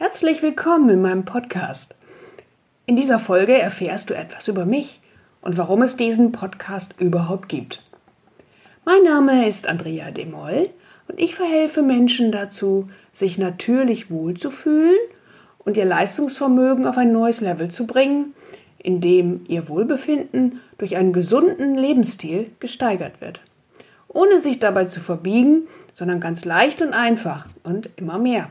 Herzlich willkommen in meinem Podcast. In dieser Folge erfährst du etwas über mich und warum es diesen Podcast überhaupt gibt. Mein Name ist Andrea Demoll und ich verhelfe Menschen dazu, sich natürlich wohlzufühlen und ihr Leistungsvermögen auf ein neues Level zu bringen, indem ihr Wohlbefinden durch einen gesunden Lebensstil gesteigert wird. Ohne sich dabei zu verbiegen, sondern ganz leicht und einfach und immer mehr.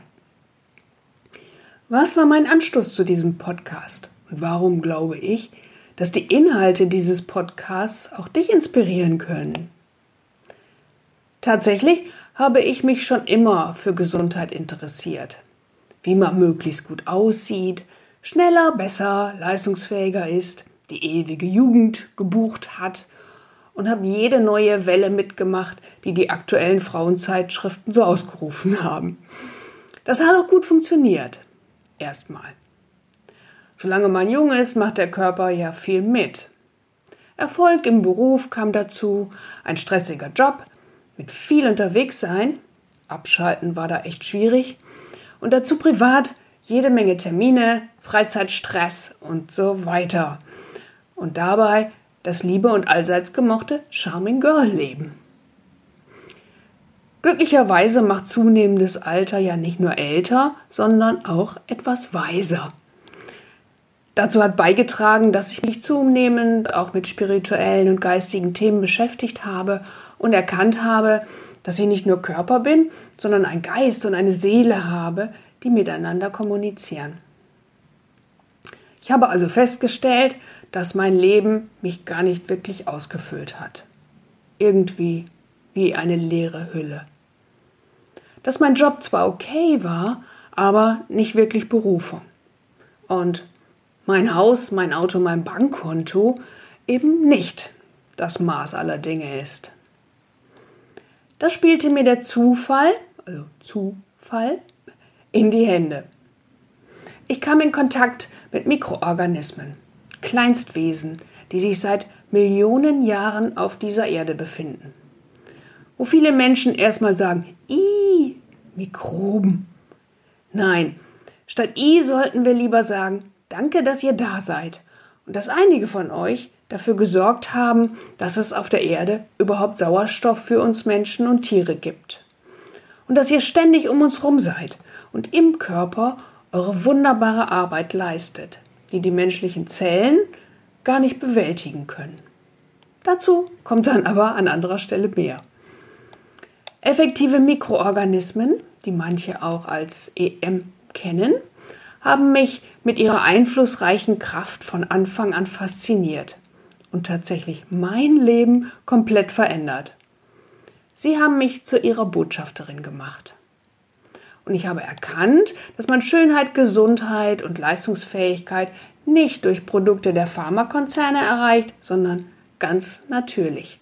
Was war mein Anstoß zu diesem Podcast? Und warum glaube ich, dass die Inhalte dieses Podcasts auch dich inspirieren können? Tatsächlich habe ich mich schon immer für Gesundheit interessiert. Wie man möglichst gut aussieht, schneller, besser, leistungsfähiger ist, die ewige Jugend gebucht hat und habe jede neue Welle mitgemacht, die die aktuellen Frauenzeitschriften so ausgerufen haben. Das hat auch gut funktioniert erstmal. Solange man jung ist, macht der Körper ja viel mit. Erfolg im Beruf kam dazu, ein stressiger Job, mit viel unterwegs sein, abschalten war da echt schwierig, und dazu privat jede Menge Termine, Freizeitstress und so weiter. Und dabei das liebe und allseits gemochte Charming Girl Leben. Glücklicherweise macht zunehmendes Alter ja nicht nur älter, sondern auch etwas weiser. Dazu hat beigetragen, dass ich mich zunehmend auch mit spirituellen und geistigen Themen beschäftigt habe und erkannt habe, dass ich nicht nur Körper bin, sondern ein Geist und eine Seele habe, die miteinander kommunizieren. Ich habe also festgestellt, dass mein Leben mich gar nicht wirklich ausgefüllt hat. Irgendwie wie eine leere Hülle. Dass mein Job zwar okay war, aber nicht wirklich Berufung. Und mein Haus, mein Auto, mein Bankkonto eben nicht das Maß aller Dinge ist. Das spielte mir der Zufall, also Zufall, in die Hände. Ich kam in Kontakt mit Mikroorganismen, Kleinstwesen, die sich seit Millionen Jahren auf dieser Erde befinden wo viele Menschen erstmal sagen, i, Mikroben. Nein, statt i sollten wir lieber sagen, danke, dass ihr da seid und dass einige von euch dafür gesorgt haben, dass es auf der Erde überhaupt Sauerstoff für uns Menschen und Tiere gibt. Und dass ihr ständig um uns rum seid und im Körper eure wunderbare Arbeit leistet, die die menschlichen Zellen gar nicht bewältigen können. Dazu kommt dann aber an anderer Stelle mehr. Effektive Mikroorganismen, die manche auch als EM kennen, haben mich mit ihrer einflussreichen Kraft von Anfang an fasziniert und tatsächlich mein Leben komplett verändert. Sie haben mich zu ihrer Botschafterin gemacht. Und ich habe erkannt, dass man Schönheit, Gesundheit und Leistungsfähigkeit nicht durch Produkte der Pharmakonzerne erreicht, sondern ganz natürlich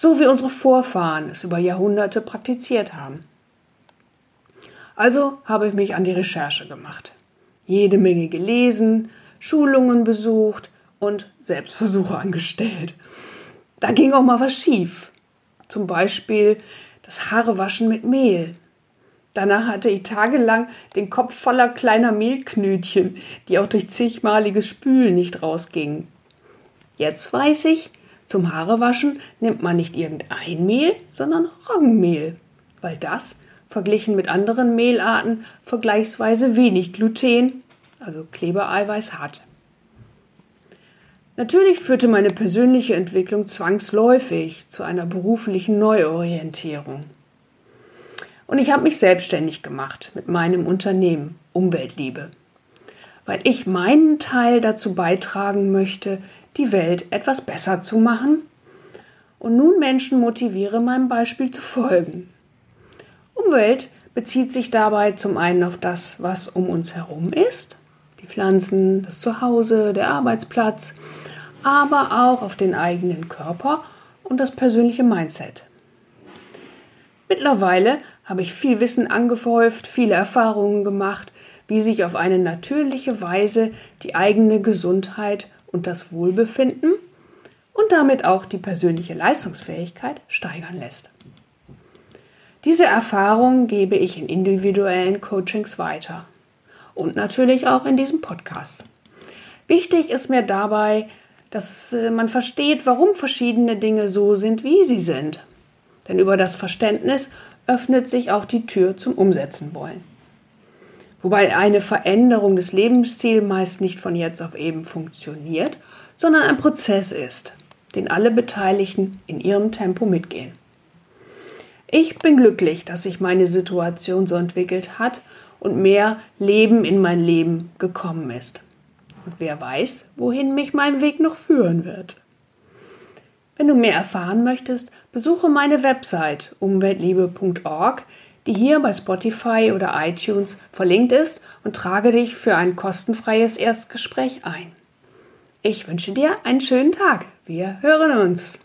so wie unsere Vorfahren es über Jahrhunderte praktiziert haben. Also habe ich mich an die Recherche gemacht, jede Menge gelesen, Schulungen besucht und Selbstversuche angestellt. Da ging auch mal was schief. Zum Beispiel das Haarewaschen mit Mehl. Danach hatte ich tagelang den Kopf voller kleiner Mehlknötchen, die auch durch zigmaliges Spülen nicht rausgingen. Jetzt weiß ich, zum Haarewaschen nimmt man nicht irgendein Mehl, sondern Roggenmehl, weil das, verglichen mit anderen Mehlarten, vergleichsweise wenig Gluten, also Klebereiweiß hat. Natürlich führte meine persönliche Entwicklung zwangsläufig zu einer beruflichen Neuorientierung. Und ich habe mich selbstständig gemacht mit meinem Unternehmen Umweltliebe, weil ich meinen Teil dazu beitragen möchte, die Welt etwas besser zu machen und nun Menschen motiviere, meinem Beispiel zu folgen. Umwelt bezieht sich dabei zum einen auf das, was um uns herum ist, die Pflanzen, das Zuhause, der Arbeitsplatz, aber auch auf den eigenen Körper und das persönliche Mindset. Mittlerweile habe ich viel Wissen angehäuft, viele Erfahrungen gemacht, wie sich auf eine natürliche Weise die eigene Gesundheit und das Wohlbefinden und damit auch die persönliche Leistungsfähigkeit steigern lässt. Diese Erfahrung gebe ich in individuellen Coachings weiter. und natürlich auch in diesem Podcast. Wichtig ist mir dabei, dass äh, man versteht, warum verschiedene Dinge so sind, wie sie sind. Denn über das Verständnis öffnet sich auch die Tür zum Umsetzen wollen. Wobei eine Veränderung des Lebensstils meist nicht von jetzt auf eben funktioniert, sondern ein Prozess ist, den alle Beteiligten in ihrem Tempo mitgehen. Ich bin glücklich, dass sich meine Situation so entwickelt hat und mehr Leben in mein Leben gekommen ist. Und wer weiß, wohin mich mein Weg noch führen wird. Wenn du mehr erfahren möchtest, besuche meine Website umweltliebe.org, die hier bei Spotify oder iTunes verlinkt ist und trage dich für ein kostenfreies Erstgespräch ein. Ich wünsche dir einen schönen Tag. Wir hören uns.